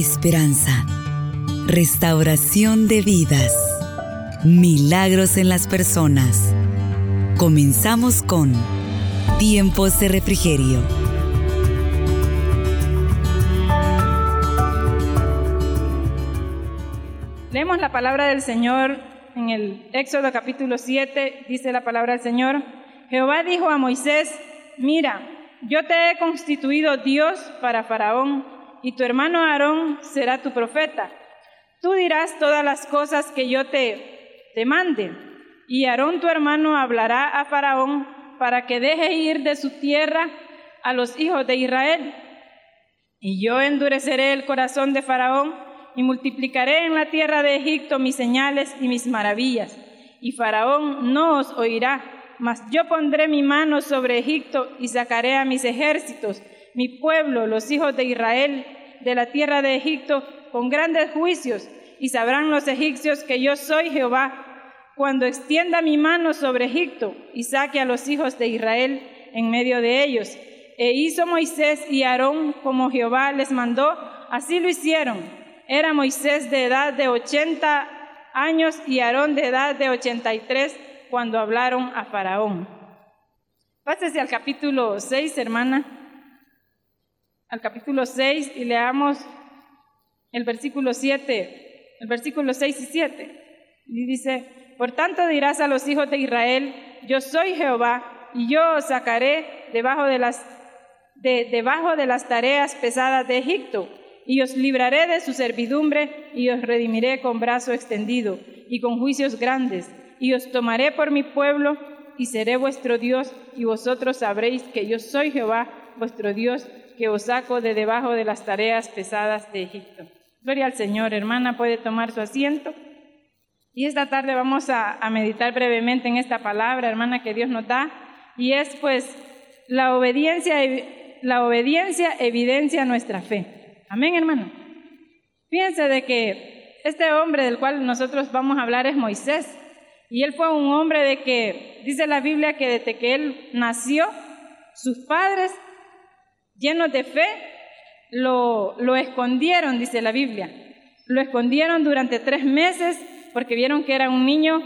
esperanza, restauración de vidas, milagros en las personas. Comenzamos con Tiempos de Refrigerio. Leemos la palabra del Señor en el Éxodo capítulo 7, dice la palabra del Señor. Jehová dijo a Moisés, mira, yo te he constituido Dios para Faraón, y tu hermano Aarón será tu profeta. Tú dirás todas las cosas que yo te, te mande, y Aarón tu hermano hablará a Faraón para que deje ir de su tierra a los hijos de Israel. Y yo endureceré el corazón de Faraón y multiplicaré en la tierra de Egipto mis señales y mis maravillas. Y Faraón no os oirá mas yo pondré mi mano sobre Egipto y sacaré a mis ejércitos, mi pueblo, los hijos de Israel, de la tierra de Egipto, con grandes juicios, y sabrán los egipcios que yo soy Jehová, cuando extienda mi mano sobre Egipto y saque a los hijos de Israel en medio de ellos. E hizo Moisés y Aarón como Jehová les mandó, así lo hicieron. Era Moisés de edad de ochenta años y Aarón de edad de ochenta y tres cuando hablaron a Faraón. Pásese al capítulo 6, hermana, al capítulo 6 y leamos el versículo 7, el versículo 6 y 7. Y dice, por tanto dirás a los hijos de Israel, yo soy Jehová y yo os sacaré debajo de las, tareas pesadas de Egipto y os libraré de su servidumbre y os redimiré con brazo extendido y con juicios grandes y os tomaré por mi pueblo y seré vuestro Dios, y vosotros sabréis que yo soy Jehová, vuestro Dios, que os saco de debajo de las tareas pesadas de Egipto. Gloria al Señor, hermana, puede tomar su asiento. Y esta tarde vamos a, meditar brevemente en esta palabra, hermana, que Dios nos da, y es pues la obediencia, la obediencia evidencia nuestra fe. Amén, hermano. Fíjense de que este hombre del cual nosotros vamos a hablar es Moisés. Y él fue un hombre de que, dice la Biblia, que desde que él nació, sus padres, llenos de fe, lo, lo escondieron, dice la Biblia. Lo escondieron durante tres meses porque vieron que era un niño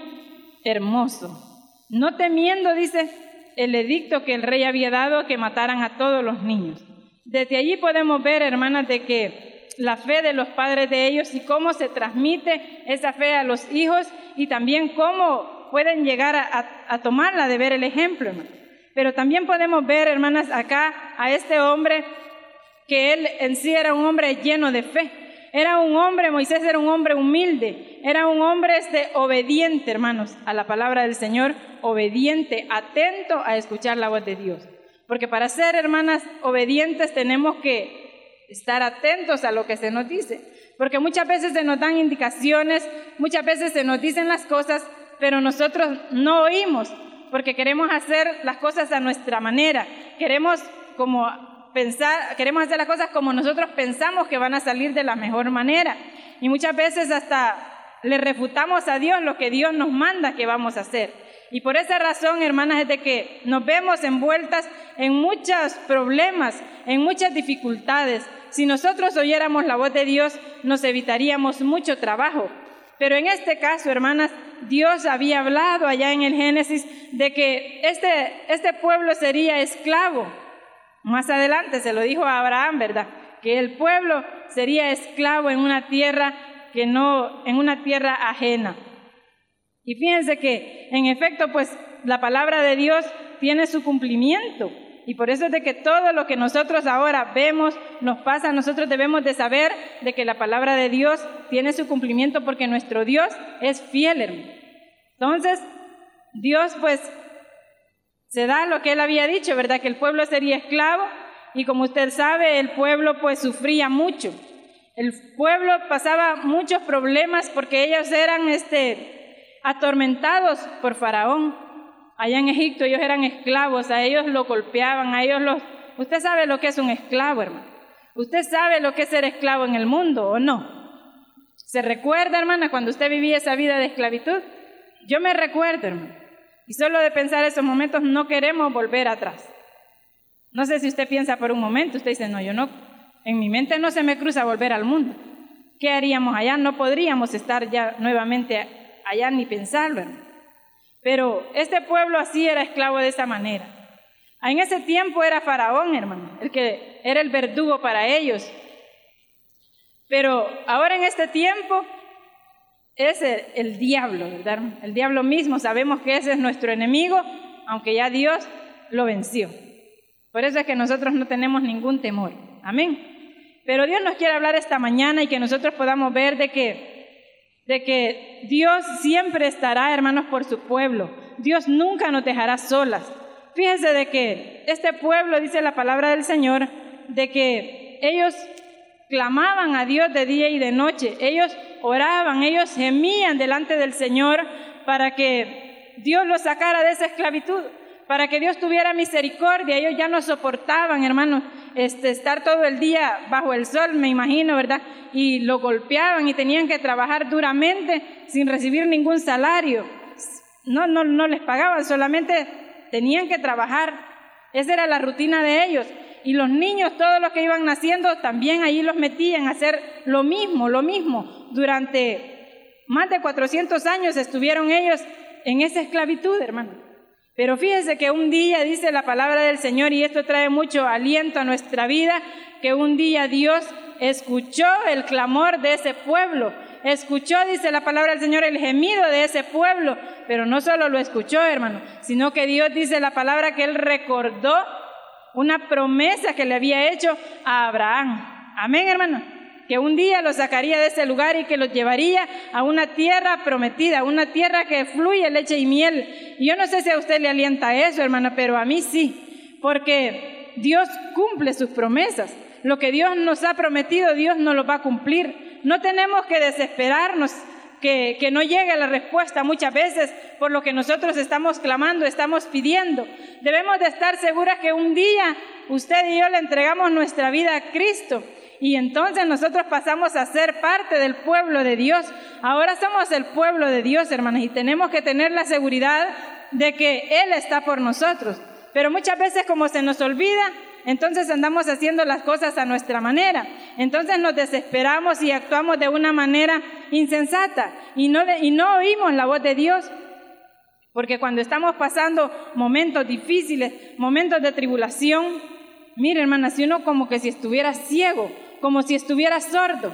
hermoso. No temiendo, dice, el edicto que el rey había dado que mataran a todos los niños. Desde allí podemos ver, hermanas, de que la fe de los padres de ellos y cómo se transmite esa fe a los hijos y también cómo pueden llegar a, tomarla de ver el ejemplo, Pero también podemos ver, hermanas, acá a este hombre que él en sí era un hombre lleno de fe. Era un hombre, Moisés era un hombre humilde, era un hombre este, obediente, hermanos, a la palabra del Señor, obediente, atento a escuchar la voz de Dios. Porque para ser hermanas obedientes tenemos que estar atentos a lo que se nos dice, porque muchas veces se nos dan indicaciones, muchas veces se nos dicen las cosas, pero nosotros no oímos, porque queremos hacer las cosas a nuestra manera, queremos como pensar, queremos hacer las cosas como nosotros pensamos que van a salir de la mejor manera, y muchas veces hasta le refutamos a Dios lo que Dios nos manda que vamos a hacer. Y por esa razón, hermanas, es de que nos vemos envueltas en muchos problemas, en muchas dificultades. Si nosotros oyéramos la voz de Dios, nos evitaríamos mucho trabajo. Pero en este caso, hermanas, Dios había hablado allá en el Génesis de que este, este pueblo sería esclavo. Más adelante se lo dijo a Abraham, ¿verdad? Que el pueblo sería esclavo en una tierra que no, en una tierra ajena. Y fíjense que, en efecto, pues la palabra de Dios tiene su cumplimiento. Y por eso es de que todo lo que nosotros ahora vemos, nos pasa, nosotros debemos de saber de que la palabra de Dios tiene su cumplimiento porque nuestro Dios es fiel, hermano. Entonces, Dios pues se da lo que él había dicho, ¿verdad? Que el pueblo sería esclavo y como usted sabe, el pueblo pues sufría mucho. El pueblo pasaba muchos problemas porque ellos eran este atormentados por Faraón. Allá en Egipto ellos eran esclavos, a ellos lo golpeaban, a ellos los... Usted sabe lo que es un esclavo, hermano. Usted sabe lo que es ser esclavo en el mundo o no. ¿Se recuerda, hermana, cuando usted vivía esa vida de esclavitud? Yo me recuerdo, hermano. Y solo de pensar esos momentos no queremos volver atrás. No sé si usted piensa por un momento, usted dice, no, yo no, en mi mente no se me cruza volver al mundo. ¿Qué haríamos allá? No podríamos estar ya nuevamente allá ni pensarlo. Pero este pueblo así era esclavo de esa manera. En ese tiempo era Faraón, hermano, el que era el verdugo para ellos. Pero ahora en este tiempo es el, diablo, ¿verdad? El diablo mismo, sabemos que ese es nuestro enemigo, aunque ya Dios lo venció. Por eso es que nosotros no tenemos ningún temor. Amén. Pero Dios nos quiere hablar esta mañana y que nosotros podamos ver de que, de que Dios siempre estará, hermanos, por su pueblo. Dios nunca nos dejará solas. Fíjese de que este pueblo, dice la palabra del Señor, de que ellos clamaban a Dios de día y de noche. Ellos oraban, ellos gemían delante del Señor para que Dios los sacara de esa esclavitud, para que Dios tuviera misericordia. Ellos ya no soportaban, hermanos, este, estar todo el día bajo el sol, me imagino, ¿verdad? Y lo golpeaban y tenían que trabajar duramente sin recibir ningún salario. No, no, no les pagaban, solamente tenían que trabajar. Esa era la rutina de ellos. Y los niños, todos los que iban naciendo, también allí los metían a hacer lo mismo, lo mismo. Durante más de 400 años estuvieron ellos en esa esclavitud, hermano. Pero fíjese que un día dice la palabra del Señor, y esto trae mucho aliento a nuestra vida, que un día Dios escuchó el clamor de ese pueblo, escuchó, dice la palabra del Señor, el gemido de ese pueblo, pero no solo lo escuchó, hermano, sino que Dios dice la palabra que Él recordó una promesa que le había hecho a Abraham. Amén, hermano. Que un día lo sacaría de ese lugar y que lo llevaría a una tierra prometida, una tierra que fluye leche y miel. Y yo no sé si a usted le alienta eso, hermana, pero a mí sí, porque Dios cumple sus promesas. Lo que Dios nos ha prometido, Dios nos lo va a cumplir. No tenemos que desesperarnos que, no llegue la respuesta muchas veces por lo que nosotros estamos clamando, estamos pidiendo. Debemos de estar seguras que un día usted y yo le entregamos nuestra vida a Cristo y entonces nosotros pasamos a ser parte del pueblo de Dios. Ahora somos el pueblo de Dios, hermanos, y tenemos que tener la seguridad de que Él está por nosotros. Pero muchas veces como se nos olvida, entonces andamos haciendo las cosas a nuestra manera. Entonces nos desesperamos y actuamos de una manera insensata y no, y no oímos la voz de Dios. Porque cuando estamos pasando momentos difíciles, momentos de tribulación, mire hermana, si uno como que si estuviera ciego, como si estuviera sordo,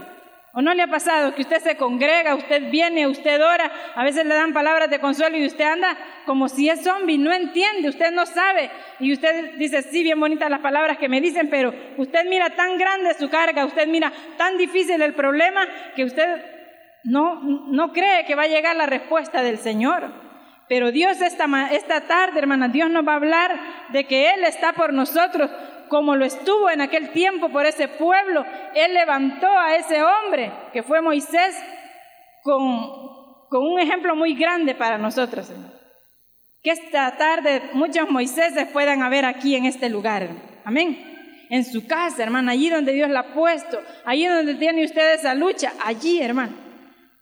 ¿O no le ha pasado que usted se congrega, usted viene, usted ora, a veces le dan palabras de consuelo y usted anda como si es zombie, no entiende, usted no sabe. Y usted dice, sí, bien bonitas las palabras que me dicen, pero usted mira tan grande su carga, usted mira tan difícil el problema que usted no, no cree que va a llegar la respuesta del Señor. Pero Dios esta, esta tarde, hermana, Dios nos va a hablar de que Él está por nosotros, como lo estuvo en aquel tiempo por ese pueblo, Él levantó a ese hombre que fue Moisés con, con un ejemplo muy grande para nosotros. Que esta tarde muchos Moiséses puedan haber aquí en este lugar. Amén. En su casa, hermano, allí donde Dios la ha puesto, allí donde tiene usted esa lucha, allí, hermano.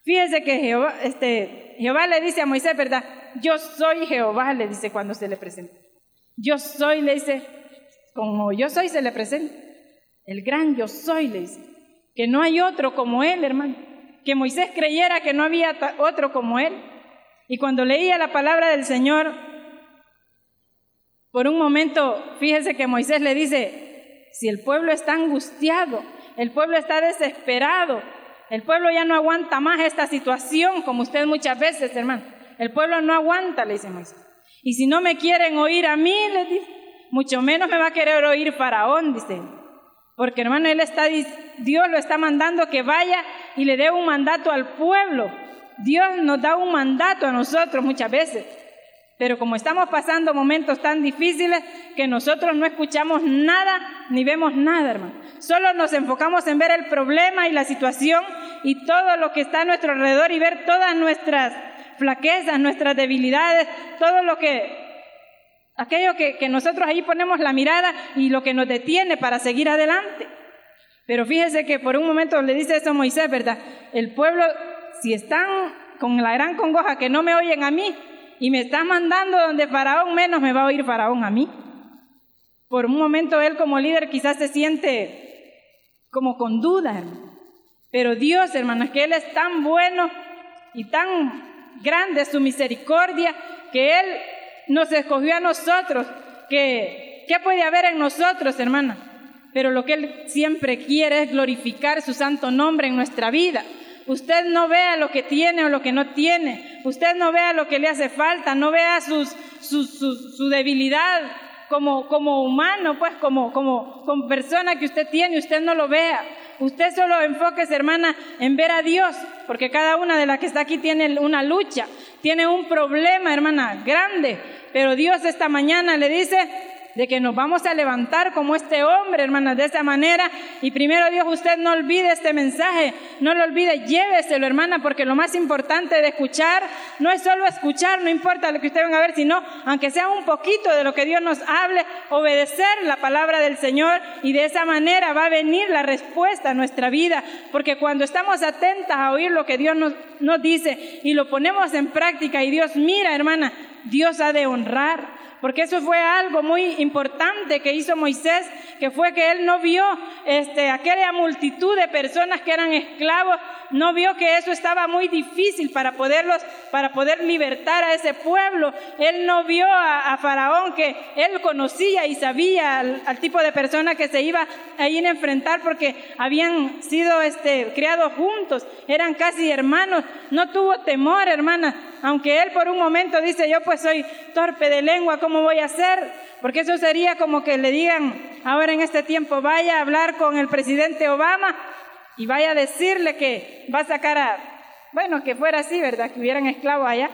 Fíjese que Jehová, este, Jehová le dice a Moisés, ¿verdad? Yo soy Jehová, le dice cuando se le presenta. Yo soy, le dice, como yo soy se le presenta. El gran yo soy, le dice. Que no hay otro como él, hermano. Que Moisés creyera que no había otro como él. Y cuando leía la palabra del Señor, por un momento, fíjese que Moisés le dice, si el pueblo está angustiado, el pueblo está desesperado, el pueblo ya no aguanta más esta situación, como usted muchas veces, hermano. El pueblo no aguanta, le dice Moisés. Y si no me quieren oír a mí, le dice, mucho menos me va a querer oír Faraón, dice. Porque hermano, él está, Dios lo está mandando que vaya y le dé un mandato al pueblo. Dios nos da un mandato a nosotros muchas veces. Pero como estamos pasando momentos tan difíciles que nosotros no escuchamos nada ni vemos nada, hermano. Solo nos enfocamos en ver el problema y la situación y todo lo que está a nuestro alrededor y ver todas nuestras flaquezas, nuestras debilidades, todo lo que Aquello que, nosotros ahí ponemos la mirada y lo que nos detiene para seguir adelante. Pero fíjese que por un momento le dice eso a Moisés, ¿verdad? El pueblo, si están con la gran congoja que no me oyen a mí y me están mandando donde Faraón menos me va a oír Faraón a mí. Por un momento él como líder quizás se siente como con duda, Pero Dios, hermanas, que Él es tan bueno y tan grande su misericordia, que Él nos escogió a nosotros, que ¿qué puede haber en nosotros, hermana? Pero lo que Él siempre quiere es glorificar su santo nombre en nuestra vida. Usted no vea lo que tiene o lo que no tiene. Usted no vea lo que le hace falta, no vea sus, su, debilidad como, como humano, pues como, como, como persona que usted tiene, usted no lo vea. Usted solo enfóquese, hermana, en ver a Dios, porque cada una de las que está aquí tiene una lucha, tiene un problema, hermana, grande. Pero Dios esta mañana le dice, de que nos vamos a levantar como este hombre, hermanas, de esa manera. Y primero Dios, usted no olvide este mensaje, no lo olvide, lléveselo, hermana, porque lo más importante de escuchar no es solo escuchar, no importa lo que usted venga a ver, sino, aunque sea un poquito de lo que Dios nos hable, obedecer la palabra del Señor y de esa manera va a venir la respuesta a nuestra vida, porque cuando estamos atentas a oír lo que Dios nos, nos dice y lo ponemos en práctica y Dios mira, hermana, Dios ha de honrar porque eso fue algo muy importante que hizo Moisés, que fue que él no vio este, aquella multitud de personas que eran esclavos, no vio que eso estaba muy difícil para poderlos, para poder libertar a ese pueblo. Él no vio a, Faraón que él conocía y sabía al, tipo de persona que se iba a ir a enfrentar porque habían sido este, criados juntos, eran casi hermanos. No tuvo temor, hermana, aunque él por un momento dice, yo pues soy torpe de lengua, ¿cómo voy a hacer? Porque eso sería como que le digan ahora en este tiempo, vaya a hablar con el presidente Obama y vaya a decirle que va a sacar a, bueno, que fuera así, ¿verdad? Que hubieran esclavos allá.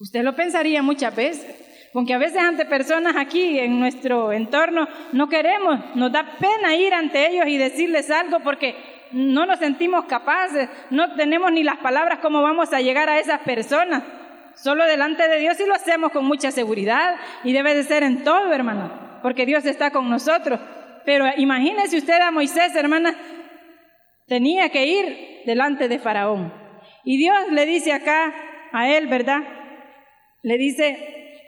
Usted lo pensaría muchas veces. Porque a veces ante personas aquí en nuestro entorno no queremos, nos da pena ir ante ellos y decirles algo porque no nos sentimos capaces, no tenemos ni las palabras cómo vamos a llegar a esas personas. Solo delante de Dios y lo hacemos con mucha seguridad y debe de ser en todo, hermano, porque Dios está con nosotros. Pero imagínese usted a Moisés, hermana, tenía que ir delante de Faraón. Y Dios le dice acá a él, ¿verdad? Le dice,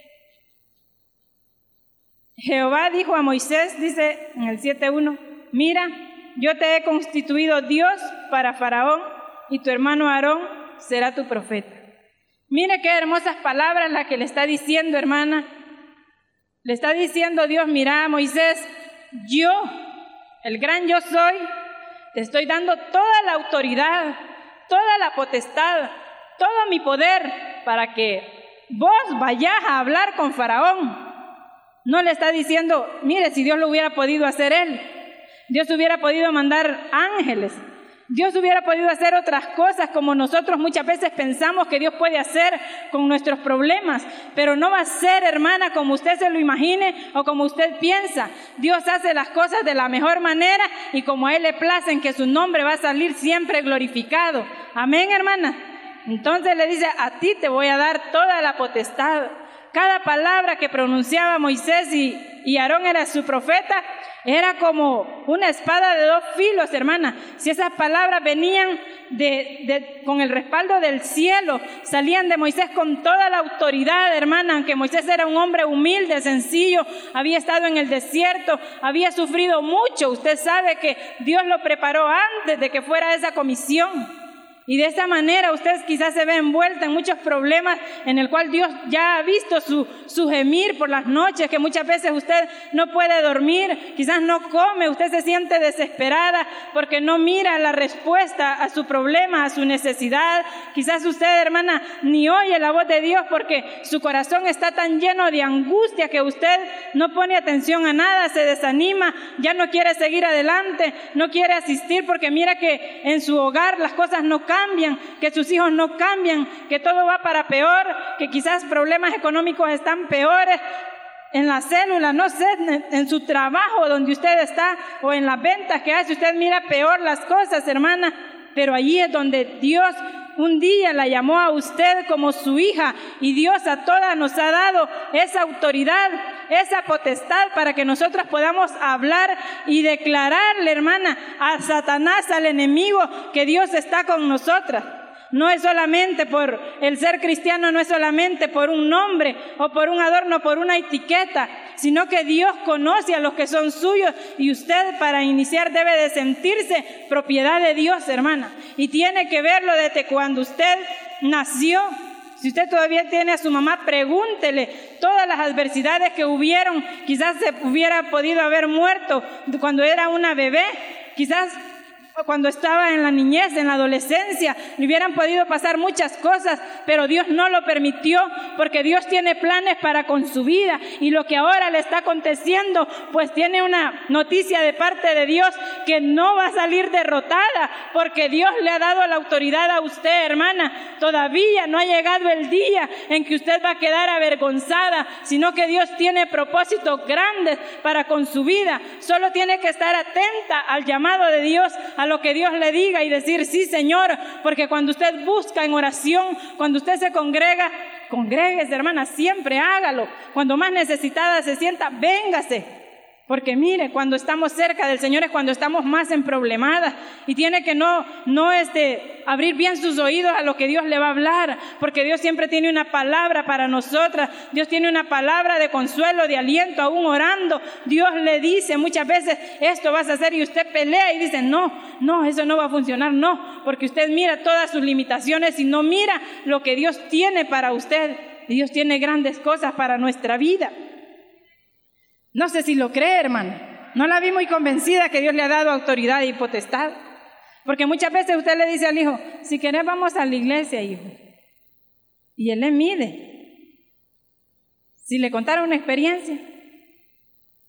Jehová dijo a Moisés, dice en el 7.1, mira, yo te he constituido Dios para Faraón y tu hermano Aarón será tu profeta. Mire qué hermosas palabras las que le está diciendo, hermana. Le está diciendo Dios, mira, Moisés, yo, el gran yo soy, te estoy dando toda la autoridad, toda la potestad, todo mi poder para que vos vayas a hablar con Faraón. No le está diciendo, mire, si Dios lo hubiera podido hacer él, Dios hubiera podido mandar ángeles, Dios hubiera podido hacer otras cosas como nosotros muchas veces pensamos que Dios puede hacer con nuestros problemas, pero no va a ser, hermana, como usted se lo imagine o como usted piensa. Dios hace las cosas de la mejor manera y como a Él le placen que su nombre va a salir siempre glorificado. Amén, hermana. Entonces le dice, a ti te voy a dar toda la potestad. Cada palabra que pronunciaba Moisés y, y Aarón era su profeta, era como una espada de dos filos, hermana. Si esas palabras venían de, con el respaldo del cielo, salían de Moisés con toda la autoridad, hermana, aunque Moisés era un hombre humilde, sencillo, había estado en el desierto, había sufrido mucho. Usted sabe que Dios lo preparó antes de que fuera esa comisión. Y de esta manera usted quizás se ve envuelta en muchos problemas en el cual Dios ya ha visto su, su gemir por las noches, que muchas veces usted no puede dormir, quizás no come, usted se siente desesperada porque no mira la respuesta a su problema, a su necesidad. Quizás usted, hermana, ni oye la voz de Dios porque su corazón está tan lleno de angustia que usted no pone atención a nada, se desanima, ya no quiere seguir adelante, no quiere asistir porque mira que en su hogar las cosas no cambian que sus hijos no cambian, que todo va para peor, que quizás problemas económicos están peores, en la célula, no sé, en su trabajo donde usted está o en las ventas que hace, usted mira peor las cosas, hermana, pero allí es donde Dios un día la llamó a usted como su hija y Dios a todas nos ha dado esa autoridad, esa potestad para que nosotros podamos hablar y declararle, hermana, a Satanás, al enemigo, que Dios está con nosotras. No es solamente por el ser cristiano, no es solamente por un nombre o por un adorno, por una etiqueta, sino que Dios conoce a los que son suyos y usted para iniciar debe de sentirse propiedad de Dios, hermana. Y tiene que verlo desde cuando usted nació. Si usted todavía tiene a su mamá, pregúntele todas las adversidades que hubieron. Quizás se hubiera podido haber muerto cuando era una bebé. Quizás cuando estaba en la niñez, en la adolescencia, le hubieran podido pasar muchas cosas, pero Dios no lo permitió porque Dios tiene planes para con su vida y lo que ahora le está aconteciendo, pues tiene una noticia de parte de Dios que no va a salir derrotada porque Dios le ha dado la autoridad a usted, hermana. Todavía no ha llegado el día en que usted va a quedar avergonzada, sino que Dios tiene propósitos grandes para con su vida. Solo tiene que estar atenta al llamado de Dios, a lo que Dios le diga y decir, sí Señor, porque cuando usted busca en oración, cuando usted se congrega, congréguese hermana, siempre hágalo. Cuando más necesitada se sienta, véngase. Porque mire, cuando estamos cerca del Señor es cuando estamos más en problemadas y tiene que no, no este, abrir bien sus oídos a lo que Dios le va a hablar, porque Dios siempre tiene una palabra para nosotras, Dios tiene una palabra de consuelo, de aliento, aún orando. Dios le dice muchas veces, esto vas a hacer y usted pelea y dice, no, no, eso no va a funcionar, no, porque usted mira todas sus limitaciones y no mira lo que Dios tiene para usted. Y Dios tiene grandes cosas para nuestra vida. No sé si lo cree, hermana. No la vi muy convencida que Dios le ha dado autoridad y potestad. Porque muchas veces usted le dice al hijo, si querés vamos a la iglesia, hijo. Y él le mide. Si le contara una experiencia,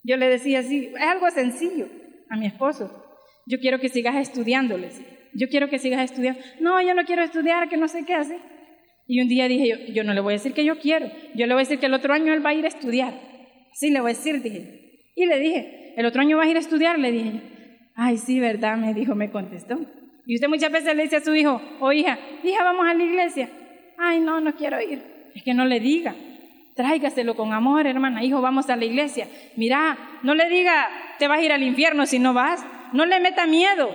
yo le decía así, es algo sencillo a mi esposo. Yo quiero que sigas estudiándoles. Yo quiero que sigas estudiando. No, yo no quiero estudiar, que no sé qué hacer. Y un día dije yo, yo no le voy a decir que yo quiero. Yo le voy a decir que el otro año él va a ir a estudiar. Sí, le voy a decir, dije. Y le dije, el otro año vas a ir a estudiar, le dije. Ay, sí, ¿verdad? Me dijo, me contestó. Y usted muchas veces le dice a su hijo o hija, hija, vamos a la iglesia. Ay, no, no quiero ir. Es que no le diga. Tráigaselo con amor, hermana. Hijo, vamos a la iglesia. Mira, no le diga, te vas a ir al infierno si no vas. No le meta miedo.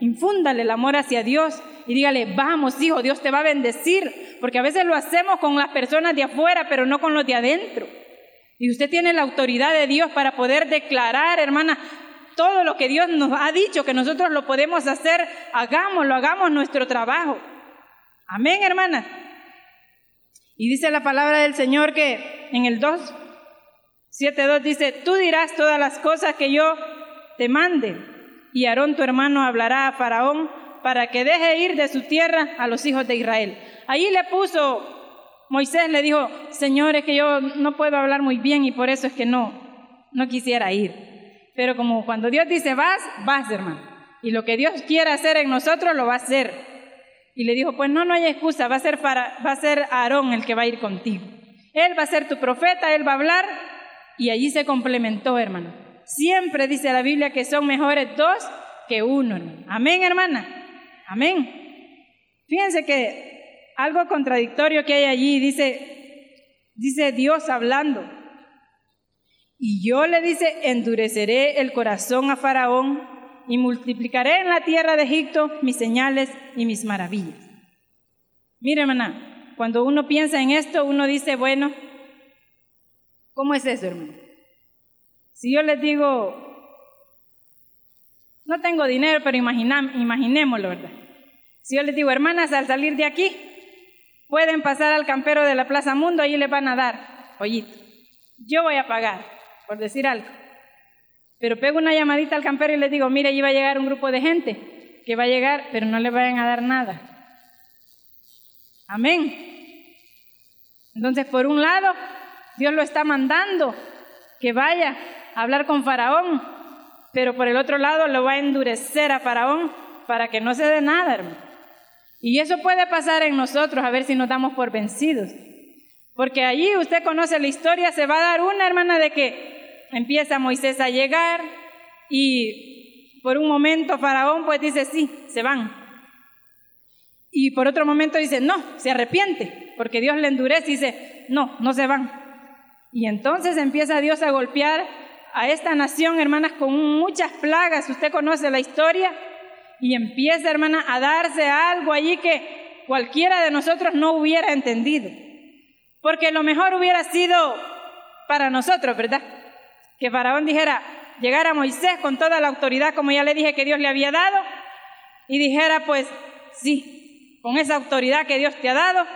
Infúndale el amor hacia Dios y dígale, vamos, hijo, Dios te va a bendecir. Porque a veces lo hacemos con las personas de afuera, pero no con los de adentro. Y usted tiene la autoridad de Dios para poder declarar, hermana, todo lo que Dios nos ha dicho que nosotros lo podemos hacer, hagámoslo, hagamos nuestro trabajo. Amén, hermana. Y dice la palabra del Señor que en el 2, 7.2 dice, tú dirás todas las cosas que yo te mande. Y Aarón tu hermano hablará a Faraón para que deje ir de su tierra a los hijos de Israel. Ahí le puso Moisés le dijo, Señor, es que yo no puedo hablar muy bien y por eso es que no, no quisiera ir. Pero como cuando Dios dice vas, vas, hermano. Y lo que Dios quiera hacer en nosotros lo va a hacer. Y le dijo, pues no, no hay excusa, va a ser, para, va a ser Aarón el que va a ir contigo. Él va a ser tu profeta, él va a hablar. Y allí se complementó, hermano. Siempre dice la Biblia que son mejores dos que uno. Amén, hermana. Amén. Fíjense que algo contradictorio que hay allí, dice, dice Dios hablando. Y yo le dice, endureceré el corazón a Faraón y multiplicaré en la tierra de Egipto mis señales y mis maravillas. Mire, hermana, cuando uno piensa en esto, uno dice, bueno, ¿cómo es eso, hermano? Si yo les digo, no tengo dinero, pero imaginémoslo, ¿verdad? Si yo les digo, hermanas, al salir de aquí, Pueden pasar al campero de la Plaza Mundo, allí les van a dar pollito. Yo voy a pagar, por decir algo. Pero pego una llamadita al campero y les digo, mire, allí va a llegar un grupo de gente que va a llegar, pero no le vayan a dar nada. Amén. Entonces, por un lado, Dios lo está mandando que vaya a hablar con Faraón, pero por el otro lado lo va a endurecer a Faraón para que no se dé nada, hermano. Y eso puede pasar en nosotros, a ver si nos damos por vencidos. Porque allí usted conoce la historia, se va a dar una hermana de que empieza Moisés a llegar y por un momento Faraón pues dice, sí, se van. Y por otro momento dice, no, se arrepiente, porque Dios le endurece y dice, no, no se van. Y entonces empieza Dios a golpear a esta nación, hermanas, con muchas plagas. Usted conoce la historia y empieza, hermana, a darse algo allí que cualquiera de nosotros no hubiera entendido. Porque lo mejor hubiera sido para nosotros, ¿verdad? Que Faraón dijera, llegara Moisés con toda la autoridad, como ya le dije que Dios le había dado, y dijera, pues sí, con esa autoridad que Dios te ha dado,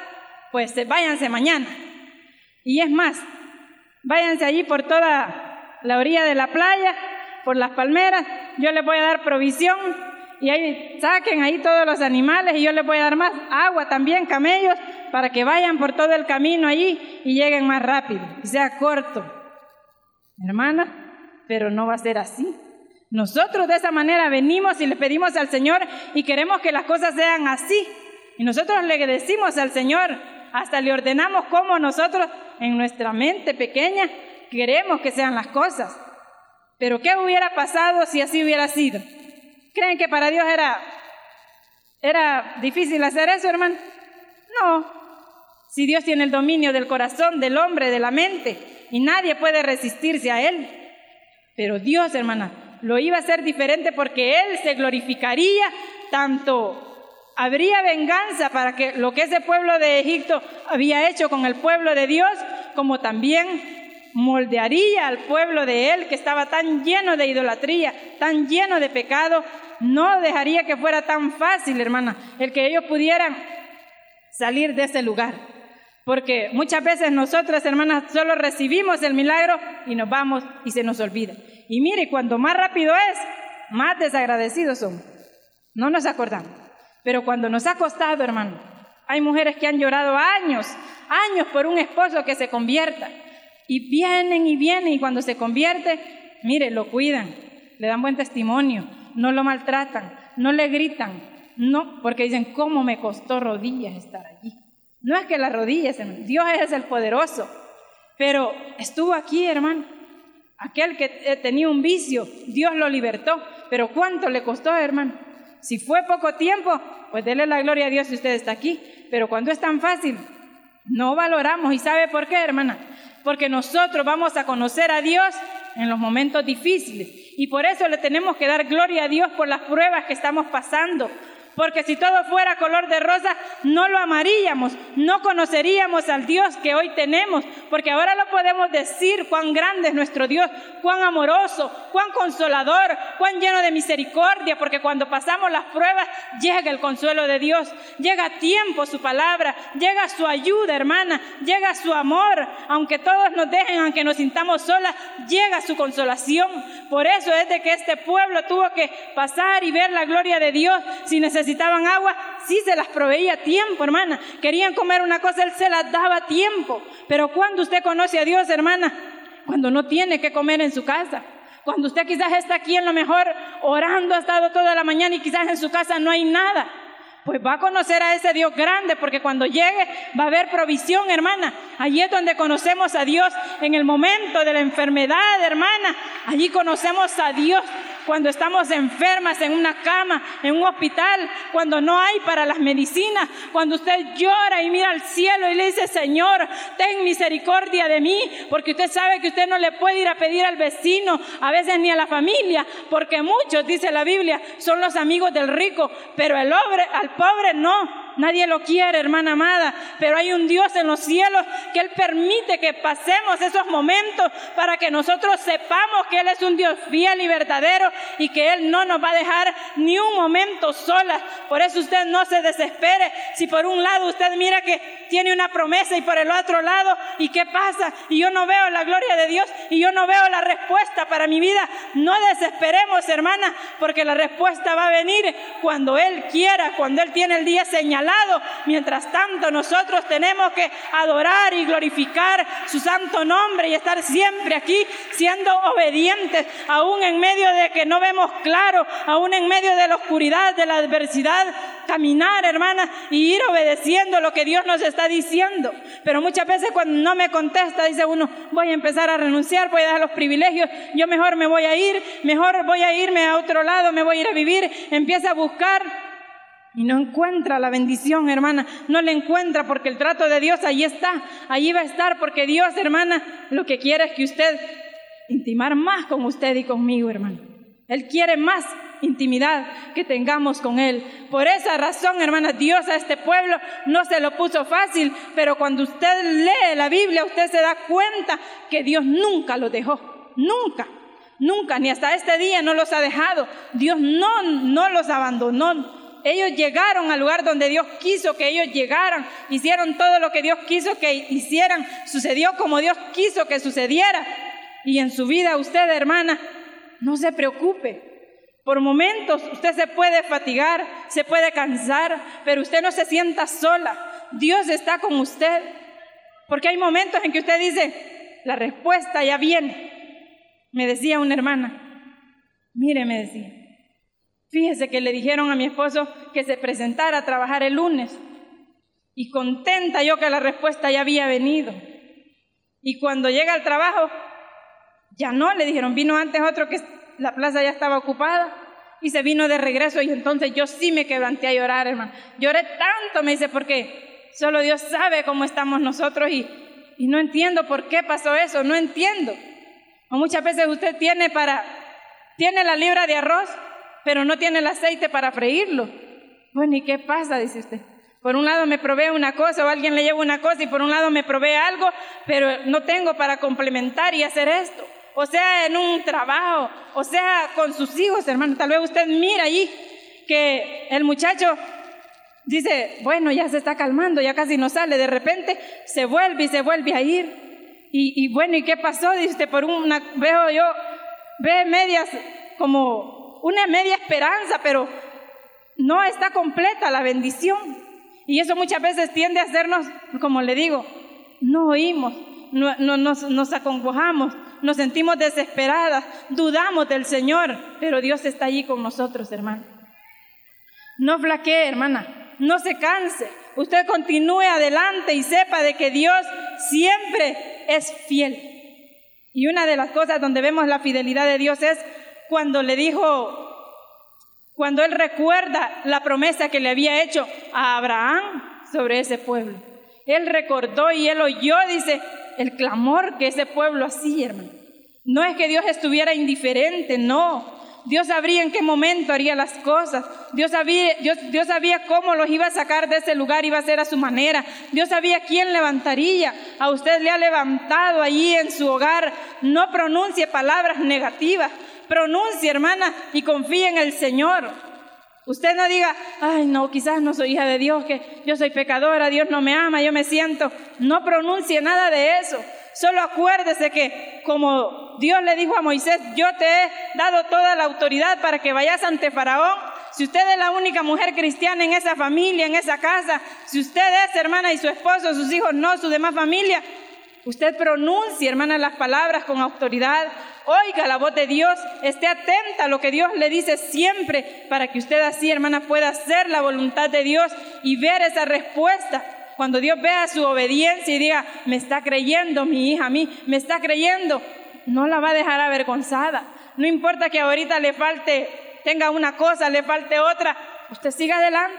pues váyanse mañana. Y es más, váyanse allí por toda la orilla de la playa, por las palmeras, yo les voy a dar provisión y ahí saquen ahí todos los animales y yo les voy a dar más agua también, camellos, para que vayan por todo el camino allí y lleguen más rápido y sea corto. Hermana, pero no va a ser así. Nosotros de esa manera venimos y le pedimos al Señor y queremos que las cosas sean así. Y nosotros le decimos al Señor, hasta le ordenamos cómo nosotros en nuestra mente pequeña queremos que sean las cosas. Pero ¿qué hubiera pasado si así hubiera sido? ¿Creen que para Dios era, era difícil hacer eso, hermano? No. Si Dios tiene el dominio del corazón, del hombre, de la mente, y nadie puede resistirse a Él. Pero Dios, hermana, lo iba a hacer diferente porque Él se glorificaría tanto habría venganza para que lo que ese pueblo de Egipto había hecho con el pueblo de Dios, como también moldearía al pueblo de él que estaba tan lleno de idolatría, tan lleno de pecado, no dejaría que fuera tan fácil, hermana, el que ellos pudieran salir de ese lugar. Porque muchas veces nosotras, hermanas, solo recibimos el milagro y nos vamos y se nos olvida. Y mire, cuando más rápido es, más desagradecidos somos. No nos acordamos. Pero cuando nos ha costado, hermano, hay mujeres que han llorado años, años por un esposo que se convierta. Y vienen y vienen y cuando se convierte, mire, lo cuidan, le dan buen testimonio, no lo maltratan, no le gritan, no, porque dicen, ¿cómo me costó rodillas estar allí? No es que las rodillas, Dios es el poderoso, pero estuvo aquí, hermano. Aquel que tenía un vicio, Dios lo libertó, pero ¿cuánto le costó, hermano? Si fue poco tiempo, pues déle la gloria a Dios si usted está aquí. Pero cuando es tan fácil, no valoramos. ¿Y sabe por qué, hermana? Porque nosotros vamos a conocer a Dios en los momentos difíciles. Y por eso le tenemos que dar gloria a Dios por las pruebas que estamos pasando, porque si todo fuera color de rosa, no lo amaríamos, no conoceríamos al Dios que hoy tenemos, porque ahora lo podemos decir cuán grande es nuestro Dios, cuán amoroso, cuán consolador, cuán lleno de misericordia, porque cuando pasamos las pruebas llega el consuelo de Dios, llega tiempo su palabra, llega su ayuda, hermana, llega su amor, aunque todos nos dejen, aunque nos sintamos solas, llega su consolación. Por eso es de que este pueblo tuvo que pasar y ver la gloria de Dios sin necesidad necesitaban agua, sí se las proveía a tiempo, hermana. Querían comer una cosa, Él se las daba a tiempo. Pero cuando usted conoce a Dios, hermana, cuando no tiene que comer en su casa, cuando usted quizás está aquí en lo mejor orando, ha estado toda la mañana y quizás en su casa no hay nada, pues va a conocer a ese Dios grande, porque cuando llegue va a haber provisión, hermana. Allí es donde conocemos a Dios en el momento de la enfermedad, hermana. Allí conocemos a Dios cuando estamos enfermas en una cama, en un hospital, cuando no hay para las medicinas, cuando usted llora y mira al cielo y le dice, Señor, ten misericordia de mí, porque usted sabe que usted no le puede ir a pedir al vecino, a veces ni a la familia, porque muchos, dice la Biblia, son los amigos del rico, pero el pobre, al pobre no. Nadie lo quiere, hermana amada, pero hay un Dios en los cielos que Él permite que pasemos esos momentos para que nosotros sepamos que Él es un Dios fiel y verdadero y que Él no nos va a dejar ni un momento solas. Por eso usted no se desespere si por un lado usted mira que tiene una promesa y por el otro lado, ¿y qué pasa? Y yo no veo la gloria de Dios y yo no veo la respuesta para mi vida. No desesperemos, hermana, porque la respuesta va a venir cuando Él quiera, cuando Él tiene el día señalado Mientras tanto, nosotros tenemos que adorar y glorificar su santo nombre y estar siempre aquí siendo obedientes, aún en medio de que no vemos claro, aún en medio de la oscuridad, de la adversidad, caminar, hermana, y ir obedeciendo lo que Dios nos está diciendo. Pero muchas veces cuando no me contesta, dice uno, voy a empezar a renunciar, voy a dar los privilegios, yo mejor me voy a ir, mejor voy a irme a otro lado, me voy a ir a vivir, empieza a buscar y no encuentra la bendición, hermana. No la encuentra porque el trato de Dios ahí está. Allí va a estar porque Dios, hermana, lo que quiere es que usted intimar más con usted y conmigo, hermano. Él quiere más intimidad que tengamos con Él. Por esa razón, hermana, Dios a este pueblo no se lo puso fácil, pero cuando usted lee la Biblia, usted se da cuenta que Dios nunca lo dejó, nunca. Nunca, ni hasta este día no los ha dejado. Dios no, no los abandonó. Ellos llegaron al lugar donde Dios quiso que ellos llegaran. Hicieron todo lo que Dios quiso que hicieran. Sucedió como Dios quiso que sucediera. Y en su vida usted, hermana, no se preocupe. Por momentos usted se puede fatigar, se puede cansar, pero usted no se sienta sola. Dios está con usted. Porque hay momentos en que usted dice, la respuesta ya viene. Me decía una hermana, mire, me decía, fíjese que le dijeron a mi esposo que se presentara a trabajar el lunes. Y contenta yo que la respuesta ya había venido. Y cuando llega al trabajo, ya no, le dijeron, vino antes otro que la plaza ya estaba ocupada y se vino de regreso y entonces yo sí me quebranté a llorar, hermano. Lloré tanto, me dice, porque solo Dios sabe cómo estamos nosotros y, y no entiendo por qué pasó eso, no entiendo. O muchas veces usted tiene para, tiene la libra de arroz, pero no tiene el aceite para freírlo. Bueno, ¿y qué pasa? Dice usted. Por un lado me provee una cosa o alguien le lleva una cosa y por un lado me provee algo, pero no tengo para complementar y hacer esto. O sea, en un trabajo, o sea, con sus hijos, hermano. Tal vez usted mira allí que el muchacho dice, bueno, ya se está calmando, ya casi no sale. De repente se vuelve y se vuelve a ir. Y, bueno, ¿y qué pasó? Dice, por una, veo yo, ve medias, como una media esperanza, pero no está completa la bendición. Y eso muchas veces tiende a hacernos, como le digo, no oímos, no, nos, nos acongojamos, nos sentimos desesperadas, dudamos del Señor, pero Dios está allí con nosotros, hermano. No flaquee, hermana, no se canse. Usted continúe adelante y sepa de que Dios siempre es fiel. Y una de las cosas donde vemos la fidelidad de Dios es cuando le dijo, cuando él recuerda la promesa que le había hecho a Abraham sobre ese pueblo. Él recordó y él oyó, dice, el clamor que ese pueblo hacía, hermano. No es que Dios estuviera indiferente, no. Dios sabría en qué momento haría las cosas. Dios sabía, Dios, Dios sabía cómo los iba a sacar de ese lugar, iba a ser a su manera. Dios sabía quién levantaría. A usted le ha levantado allí en su hogar. No pronuncie palabras negativas. Pronuncie, hermana, y confíe en el Señor. Usted no diga, ay, no, quizás no soy hija de Dios, que yo soy pecadora, Dios no me ama, yo me siento. No pronuncie nada de eso. Solo acuérdese que como Dios le dijo a Moisés, yo te he dado toda la autoridad para que vayas ante Faraón. Si usted es la única mujer cristiana en esa familia, en esa casa, si usted es hermana y su esposo, sus hijos no, su demás familia, usted pronuncie, hermana, las palabras con autoridad. Oiga la voz de Dios, esté atenta a lo que Dios le dice siempre para que usted así, hermana, pueda hacer la voluntad de Dios y ver esa respuesta cuando Dios vea su obediencia y diga, me está creyendo mi hija a mí, me está creyendo, no la va a dejar avergonzada. No importa que ahorita le falte, tenga una cosa, le falte otra, usted siga adelante.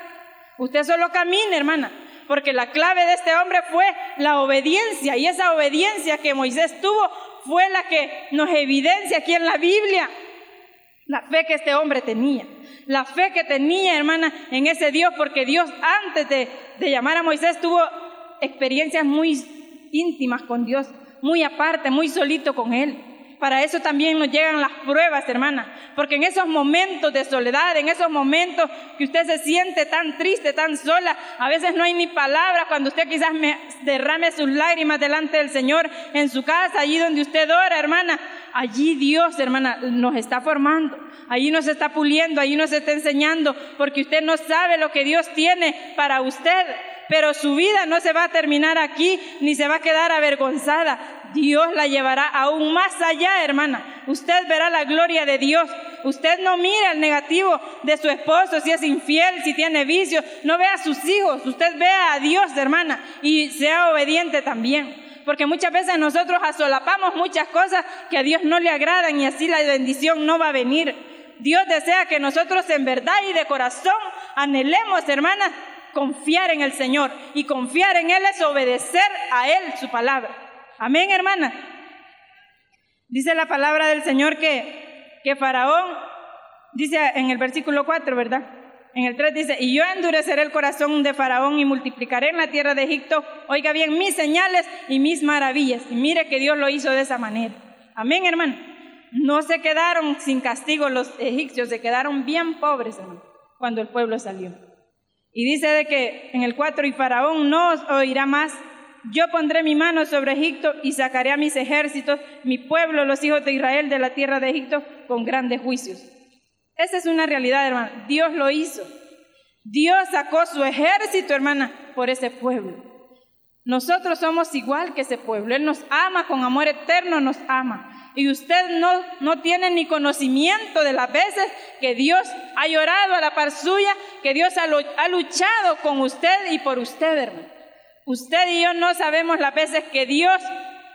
Usted solo camine, hermana, porque la clave de este hombre fue la obediencia y esa obediencia que Moisés tuvo fue la que nos evidencia aquí en la Biblia, la fe que este hombre tenía la fe que tenía, hermana, en ese Dios, porque Dios antes de, llamar a Moisés tuvo experiencias muy íntimas con Dios, muy aparte, muy solito con Él. Para eso también nos llegan las pruebas, hermana, porque en esos momentos de soledad, en esos momentos que usted se siente tan triste, tan sola, a veces no hay ni palabras, cuando usted quizás me derrame sus lágrimas delante del Señor en su casa, allí donde usted ora, hermana, allí Dios, hermana, nos está formando, allí nos está puliendo, allí nos está enseñando, porque usted no sabe lo que Dios tiene para usted, pero su vida no se va a terminar aquí, ni se va a quedar avergonzada. Dios la llevará aún más allá, hermana. Usted verá la gloria de Dios. Usted no mira el negativo de su esposo, si es infiel, si tiene vicios. No vea a sus hijos. Usted vea a Dios, hermana, y sea obediente también porque muchas veces nosotros asolapamos muchas cosas que a Dios no le agradan y así la bendición no va a venir. Dios desea que nosotros en verdad y de corazón anhelemos, hermanas, confiar en el Señor. Y confiar en Él es obedecer a Él su palabra. Amén, hermana. Dice la palabra del Señor que, que Faraón dice en el versículo 4, ¿verdad? En el 3 dice, y yo endureceré el corazón de Faraón y multiplicaré en la tierra de Egipto, oiga bien, mis señales y mis maravillas. Y mire que Dios lo hizo de esa manera. Amén, hermano. No se quedaron sin castigo los egipcios, se quedaron bien pobres, cuando el pueblo salió. Y dice de que en el 4, y Faraón no os oirá más, yo pondré mi mano sobre Egipto y sacaré a mis ejércitos, mi pueblo, los hijos de Israel, de la tierra de Egipto, con grandes juicios. Esa es una realidad, hermana. Dios lo hizo. Dios sacó su ejército, hermana, por ese pueblo. Nosotros somos igual que ese pueblo. Él nos ama con amor eterno, nos ama. Y usted no, no tiene ni conocimiento de las veces que Dios ha llorado a la par suya, que Dios ha, ha luchado con usted y por usted, hermano. Usted y yo no sabemos las veces que Dios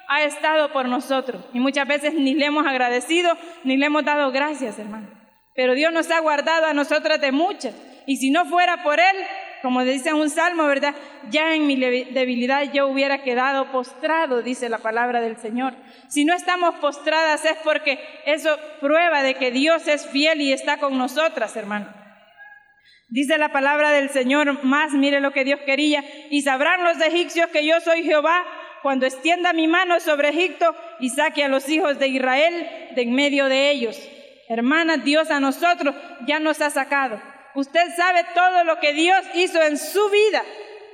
ha estado por nosotros. Y muchas veces ni le hemos agradecido, ni le hemos dado gracias, hermano. Pero Dios nos ha guardado a nosotras de muchas. Y si no fuera por Él, como dice un salmo, ¿verdad? Ya en mi debilidad yo hubiera quedado postrado, dice la palabra del Señor. Si no estamos postradas es porque eso prueba de que Dios es fiel y está con nosotras, hermano. Dice la palabra del Señor, más mire lo que Dios quería, y sabrán los egipcios que yo soy Jehová cuando extienda mi mano sobre Egipto y saque a los hijos de Israel de en medio de ellos. Hermanas, Dios a nosotros ya nos ha sacado. Usted sabe todo lo que Dios hizo en su vida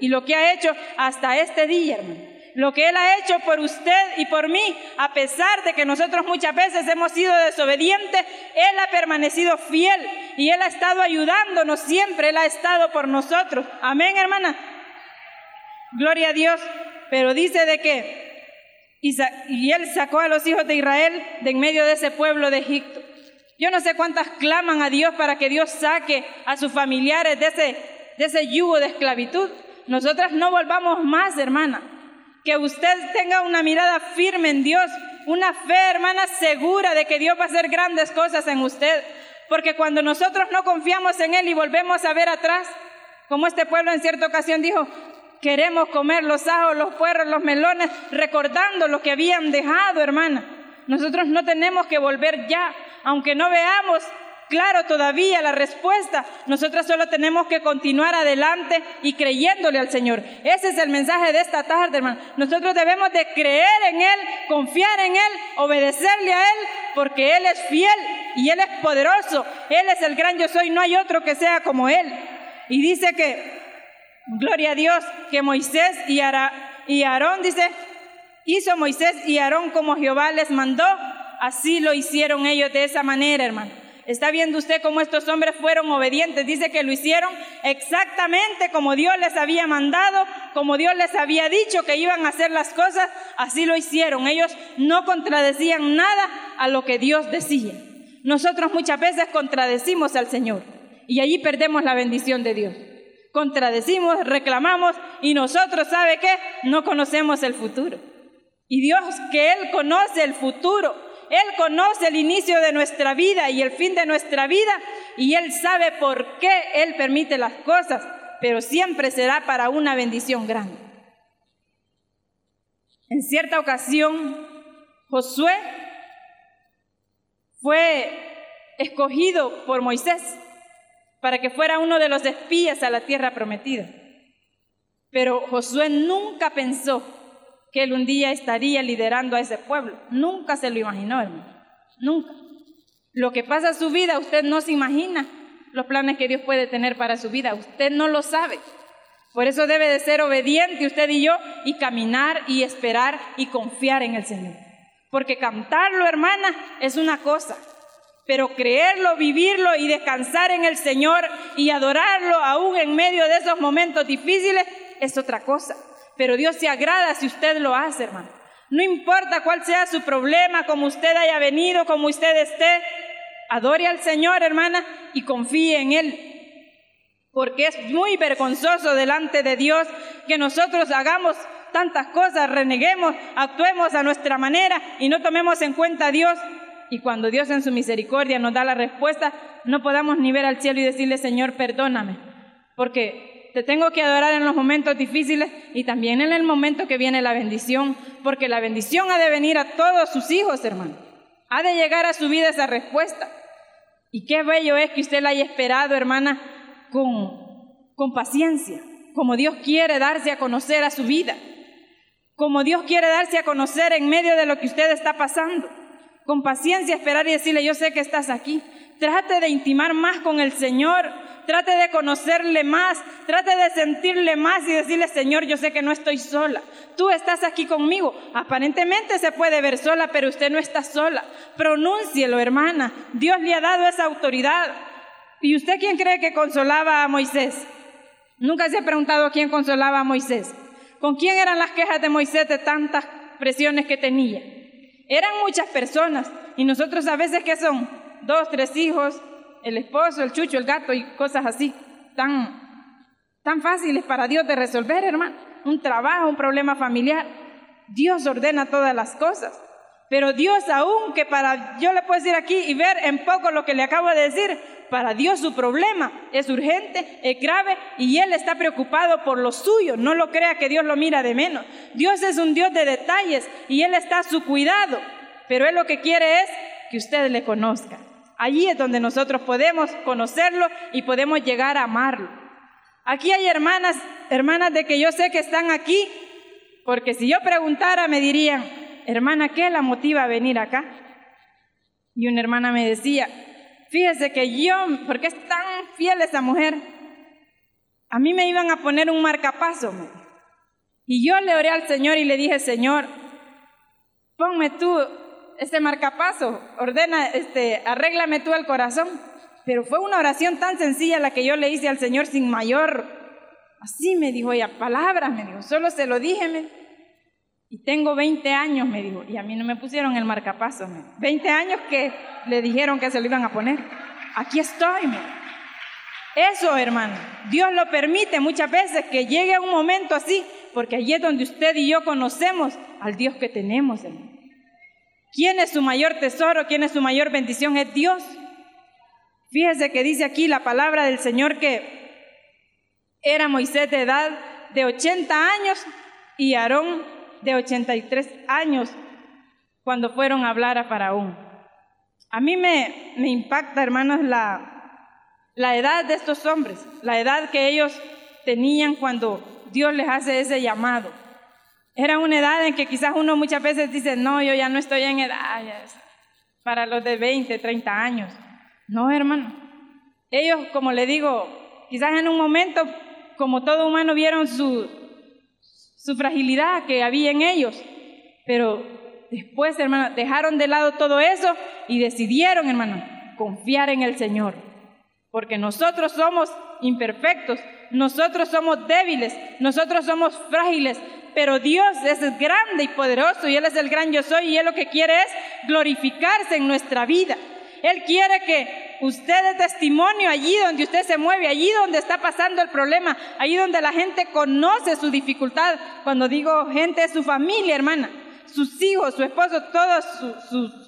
y lo que ha hecho hasta este día, hermano. Lo que Él ha hecho por usted y por mí, a pesar de que nosotros muchas veces hemos sido desobedientes, Él ha permanecido fiel y Él ha estado ayudándonos siempre, Él ha estado por nosotros. Amén, hermana. Gloria a Dios. Pero dice de que, y Él sacó a los hijos de Israel de en medio de ese pueblo de Egipto. Yo no sé cuántas claman a Dios para que Dios saque a sus familiares de ese, de ese yugo de esclavitud. Nosotras no volvamos más, hermana. Que usted tenga una mirada firme en Dios, una fe, hermana, segura de que Dios va a hacer grandes cosas en usted. Porque cuando nosotros no confiamos en Él y volvemos a ver atrás, como este pueblo en cierta ocasión dijo, queremos comer los ajos, los puerros, los melones, recordando lo que habían dejado, hermana. Nosotros no tenemos que volver ya, aunque no veamos claro todavía la respuesta, nosotros solo tenemos que continuar adelante y creyéndole al Señor. Ese es el mensaje de esta tarde, hermano. Nosotros debemos de creer en Él, confiar en Él, obedecerle a Él, porque Él es fiel y Él es poderoso. Él es el gran yo soy, no hay otro que sea como Él. Y dice que, gloria a Dios, que Moisés y, y Aarón, dice, hizo Moisés y Aarón como Jehová les mandó Así lo hicieron ellos de esa manera, hermano. Está viendo usted cómo estos hombres fueron obedientes. Dice que lo hicieron exactamente como Dios les había mandado, como Dios les había dicho que iban a hacer las cosas. Así lo hicieron. Ellos no contradecían nada a lo que Dios decía. Nosotros muchas veces contradecimos al Señor y allí perdemos la bendición de Dios. Contradecimos, reclamamos y nosotros, ¿sabe qué? No conocemos el futuro. Y Dios que Él conoce el futuro él conoce el inicio de nuestra vida y el fin de nuestra vida y Él sabe por qué Él permite las cosas, pero siempre será para una bendición grande. En cierta ocasión, Josué fue escogido por Moisés para que fuera uno de los espías a la tierra prometida. Pero Josué nunca pensó que él un día estaría liderando a ese pueblo. Nunca se lo imaginó, hermano. Nunca. Lo que pasa en su vida, usted no se imagina los planes que Dios puede tener para su vida. Usted no lo sabe. Por eso debe de ser obediente usted y yo y caminar y esperar y confiar en el Señor. Porque cantarlo, hermana, es una cosa. Pero creerlo, vivirlo y descansar en el Señor y adorarlo aún en medio de esos momentos difíciles es otra cosa pero Dios se agrada si usted lo hace, hermano. No importa cuál sea su problema, como usted haya venido, como usted esté, adore al Señor, hermana, y confíe en Él. Porque es muy vergonzoso delante de Dios que nosotros hagamos tantas cosas, reneguemos, actuemos a nuestra manera y no tomemos en cuenta a Dios. Y cuando Dios en su misericordia nos da la respuesta, no podamos ni ver al cielo y decirle, Señor, perdóname. Porque te tengo que adorar en los momentos difíciles y también en el momento que viene la bendición, porque la bendición ha de venir a todos sus hijos, hermano. Ha de llegar a su vida esa respuesta. Y qué bello es que usted la haya esperado, hermana, con, con paciencia, como Dios quiere darse a conocer a su vida, como Dios quiere darse a conocer en medio de lo que usted está pasando. Con paciencia esperar y decirle, yo sé que estás aquí. Trate de intimar más con el Señor, trate de conocerle más, trate de sentirle más y decirle, Señor, yo sé que no estoy sola, tú estás aquí conmigo. Aparentemente se puede ver sola, pero usted no está sola. Pronúncielo, hermana. Dios le ha dado esa autoridad. ¿Y usted quién cree que consolaba a Moisés? Nunca se ha preguntado quién consolaba a Moisés. ¿Con quién eran las quejas de Moisés de tantas presiones que tenía? Eran muchas personas y nosotros a veces que son dos, tres hijos, el esposo, el chucho, el gato y cosas así, tan, tan fáciles para Dios de resolver, hermano. Un trabajo, un problema familiar. Dios ordena todas las cosas. Pero Dios aún que para, yo le puedo decir aquí y ver en poco lo que le acabo de decir, para Dios su problema es urgente, es grave y Él está preocupado por lo suyo. No lo crea que Dios lo mira de menos. Dios es un Dios de detalles y Él está a su cuidado. Pero Él lo que quiere es que usted le conozca. Allí es donde nosotros podemos conocerlo y podemos llegar a amarlo. Aquí hay hermanas, hermanas de que yo sé que están aquí, porque si yo preguntara me dirían, hermana, ¿qué la motiva a venir acá? Y una hermana me decía, fíjese que yo, porque es tan fiel esa mujer, a mí me iban a poner un marcapaso. Y yo le oré al Señor y le dije, Señor, ponme tú este marcapaso, ordena, este, arréglame tú el corazón. Pero fue una oración tan sencilla la que yo le hice al Señor sin mayor, así me dijo ella, palabras, me dijo, solo se lo dije, me, y tengo 20 años, me dijo, y a mí no me pusieron el marcapaso, me, 20 años que le dijeron que se lo iban a poner. Aquí estoy, me. Eso, hermano, Dios lo permite muchas veces que llegue un momento así, porque allí es donde usted y yo conocemos al Dios que tenemos, hermano. ¿Quién es su mayor tesoro? ¿Quién es su mayor bendición? Es Dios. Fíjese que dice aquí la palabra del Señor que era Moisés de edad de 80 años y Aarón de 83 años cuando fueron a hablar a Faraón. A mí me, me impacta, hermanos, la, la edad de estos hombres, la edad que ellos tenían cuando Dios les hace ese llamado. Era una edad en que quizás uno muchas veces dice, no, yo ya no estoy en edad para los de 20, 30 años. No, hermano. Ellos, como le digo, quizás en un momento, como todo humano, vieron su, su fragilidad que había en ellos. Pero después, hermano, dejaron de lado todo eso y decidieron, hermano, confiar en el Señor. Porque nosotros somos imperfectos, nosotros somos débiles, nosotros somos frágiles, pero Dios es grande y poderoso y Él es el gran yo soy y Él lo que quiere es glorificarse en nuestra vida. Él quiere que usted dé testimonio allí donde usted se mueve, allí donde está pasando el problema, allí donde la gente conoce su dificultad. Cuando digo gente, es su familia, hermana, sus hijos, su esposo, todos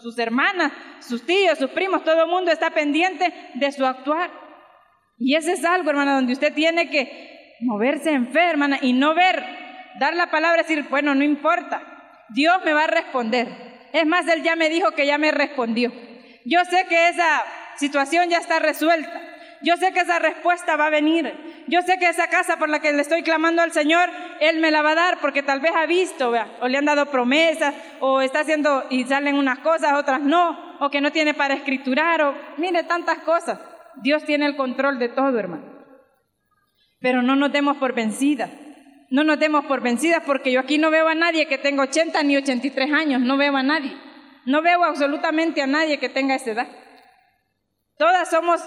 sus hermanas, sus tíos, sus primos, todo el mundo está pendiente de su actuar. Y ese es algo, hermana, donde usted tiene que moverse en fe, hermana, y no ver dar la palabra y decir, bueno, no importa, Dios me va a responder. Es más, Él ya me dijo que ya me respondió. Yo sé que esa situación ya está resuelta. Yo sé que esa respuesta va a venir. Yo sé que esa casa por la que le estoy clamando al Señor, Él me la va a dar porque tal vez ha visto, o le han dado promesas, o está haciendo y salen unas cosas, otras no, o que no tiene para escriturar, o mire tantas cosas. Dios tiene el control de todo, hermano. Pero no nos demos por vencidas. No nos demos por vencidas porque yo aquí no veo a nadie que tenga 80 ni 83 años, no veo a nadie. No veo absolutamente a nadie que tenga esa edad. Todas somos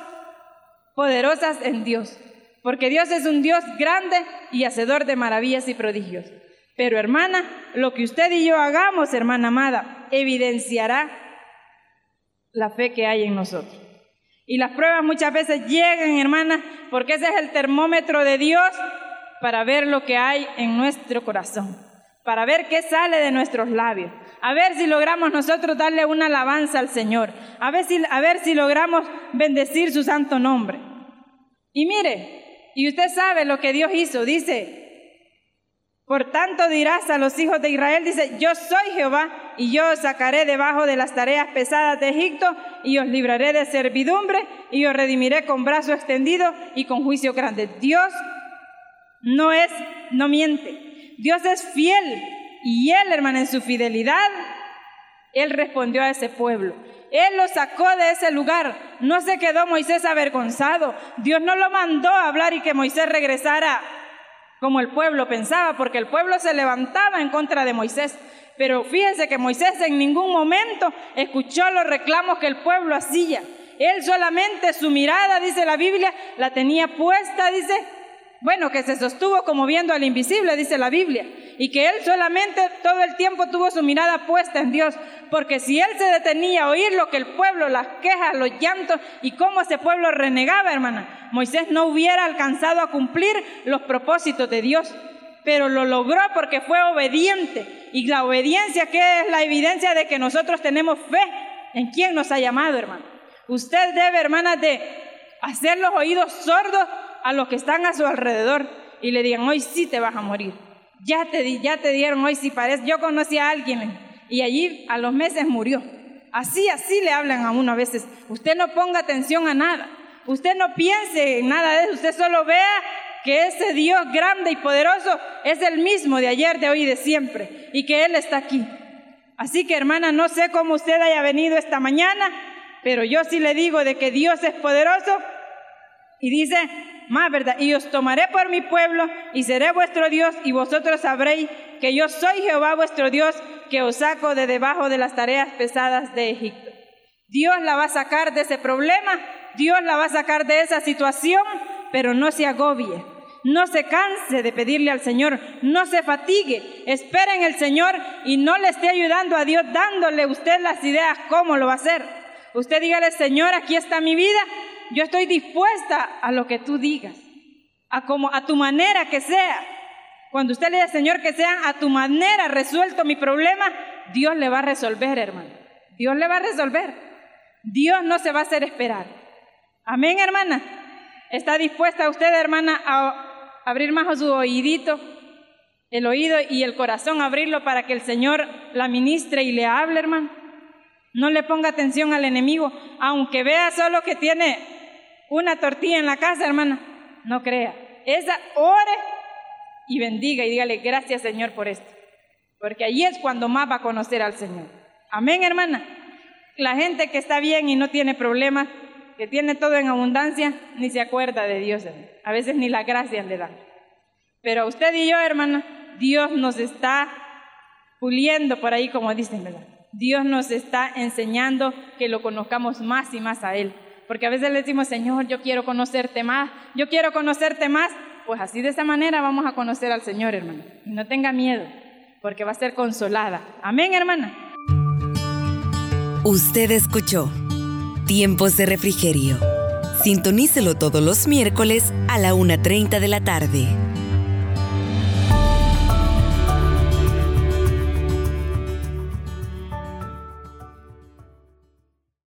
poderosas en Dios, porque Dios es un Dios grande y hacedor de maravillas y prodigios. Pero hermana, lo que usted y yo hagamos, hermana amada, evidenciará la fe que hay en nosotros. Y las pruebas muchas veces llegan, hermana, porque ese es el termómetro de Dios para ver lo que hay en nuestro corazón, para ver qué sale de nuestros labios, a ver si logramos nosotros darle una alabanza al Señor, a ver si, a ver si logramos bendecir su santo nombre. Y mire, y usted sabe lo que Dios hizo, dice, Por tanto dirás a los hijos de Israel, dice, yo soy Jehová y yo os sacaré debajo de las tareas pesadas de Egipto y os libraré de servidumbre y os redimiré con brazo extendido y con juicio grande. Dios no es, no miente. Dios es fiel y él, hermano, en su fidelidad, él respondió a ese pueblo. Él lo sacó de ese lugar. No se quedó Moisés avergonzado. Dios no lo mandó a hablar y que Moisés regresara como el pueblo pensaba, porque el pueblo se levantaba en contra de Moisés. Pero fíjese que Moisés en ningún momento escuchó los reclamos que el pueblo hacía. Él solamente su mirada, dice la Biblia, la tenía puesta, dice, bueno, que se sostuvo como viendo al invisible, dice la Biblia, y que él solamente todo el tiempo tuvo su mirada puesta en Dios, porque si él se detenía a oír lo que el pueblo, las quejas, los llantos y cómo ese pueblo renegaba, hermana, Moisés no hubiera alcanzado a cumplir los propósitos de Dios, pero lo logró porque fue obediente. Y la obediencia, que es la evidencia de que nosotros tenemos fe en quien nos ha llamado, hermano. Usted debe, hermana, de hacer los oídos sordos a los que están a su alrededor y le digan, hoy sí te vas a morir. Ya te, ya te dieron, hoy sí parece. Yo conocí a alguien y allí a los meses murió. Así, así le hablan a uno a veces. Usted no ponga atención a nada. Usted no piense en nada de eso. Usted solo vea que ese Dios grande y poderoso es el mismo de ayer, de hoy y de siempre. Y que Él está aquí. Así que hermana, no sé cómo usted haya venido esta mañana, pero yo sí le digo de que Dios es poderoso. Y dice, más verdad, y os tomaré por mi pueblo y seré vuestro Dios y vosotros sabréis que yo soy Jehová vuestro Dios que os saco de debajo de las tareas pesadas de Egipto. Dios la va a sacar de ese problema, Dios la va a sacar de esa situación, pero no se agobie. No se canse de pedirle al Señor, no se fatigue, espere en el Señor y no le esté ayudando a Dios dándole usted las ideas cómo lo va a hacer. Usted dígale, Señor, aquí está mi vida, yo estoy dispuesta a lo que tú digas, a como a tu manera que sea. Cuando usted le dice, Señor, que sea a tu manera resuelto mi problema, Dios le va a resolver, hermano. Dios le va a resolver. Dios no se va a hacer esperar. Amén, hermana. ¿Está dispuesta usted, hermana, a abrir más su oídito, el oído y el corazón, abrirlo para que el Señor la ministre y le hable, hermano? No le ponga atención al enemigo, aunque vea solo que tiene una tortilla en la casa, hermana, no crea. Esa ore y bendiga y dígale gracias Señor por esto. Porque ahí es cuando más va a conocer al Señor. Amén, hermana. La gente que está bien y no tiene problemas, que tiene todo en abundancia, ni se acuerda de Dios. A veces ni las gracias le dan. Pero usted y yo, hermana, Dios nos está puliendo por ahí, como dicen, ¿verdad? Dios nos está enseñando que lo conozcamos más y más a Él. Porque a veces le decimos, Señor, yo quiero conocerte más, yo quiero conocerte más. Pues así de esa manera vamos a conocer al Señor, hermano. Y no tenga miedo, porque va a ser consolada. Amén, hermana. Usted escuchó Tiempos de Refrigerio. Sintonícelo todos los miércoles a la 1.30 de la tarde.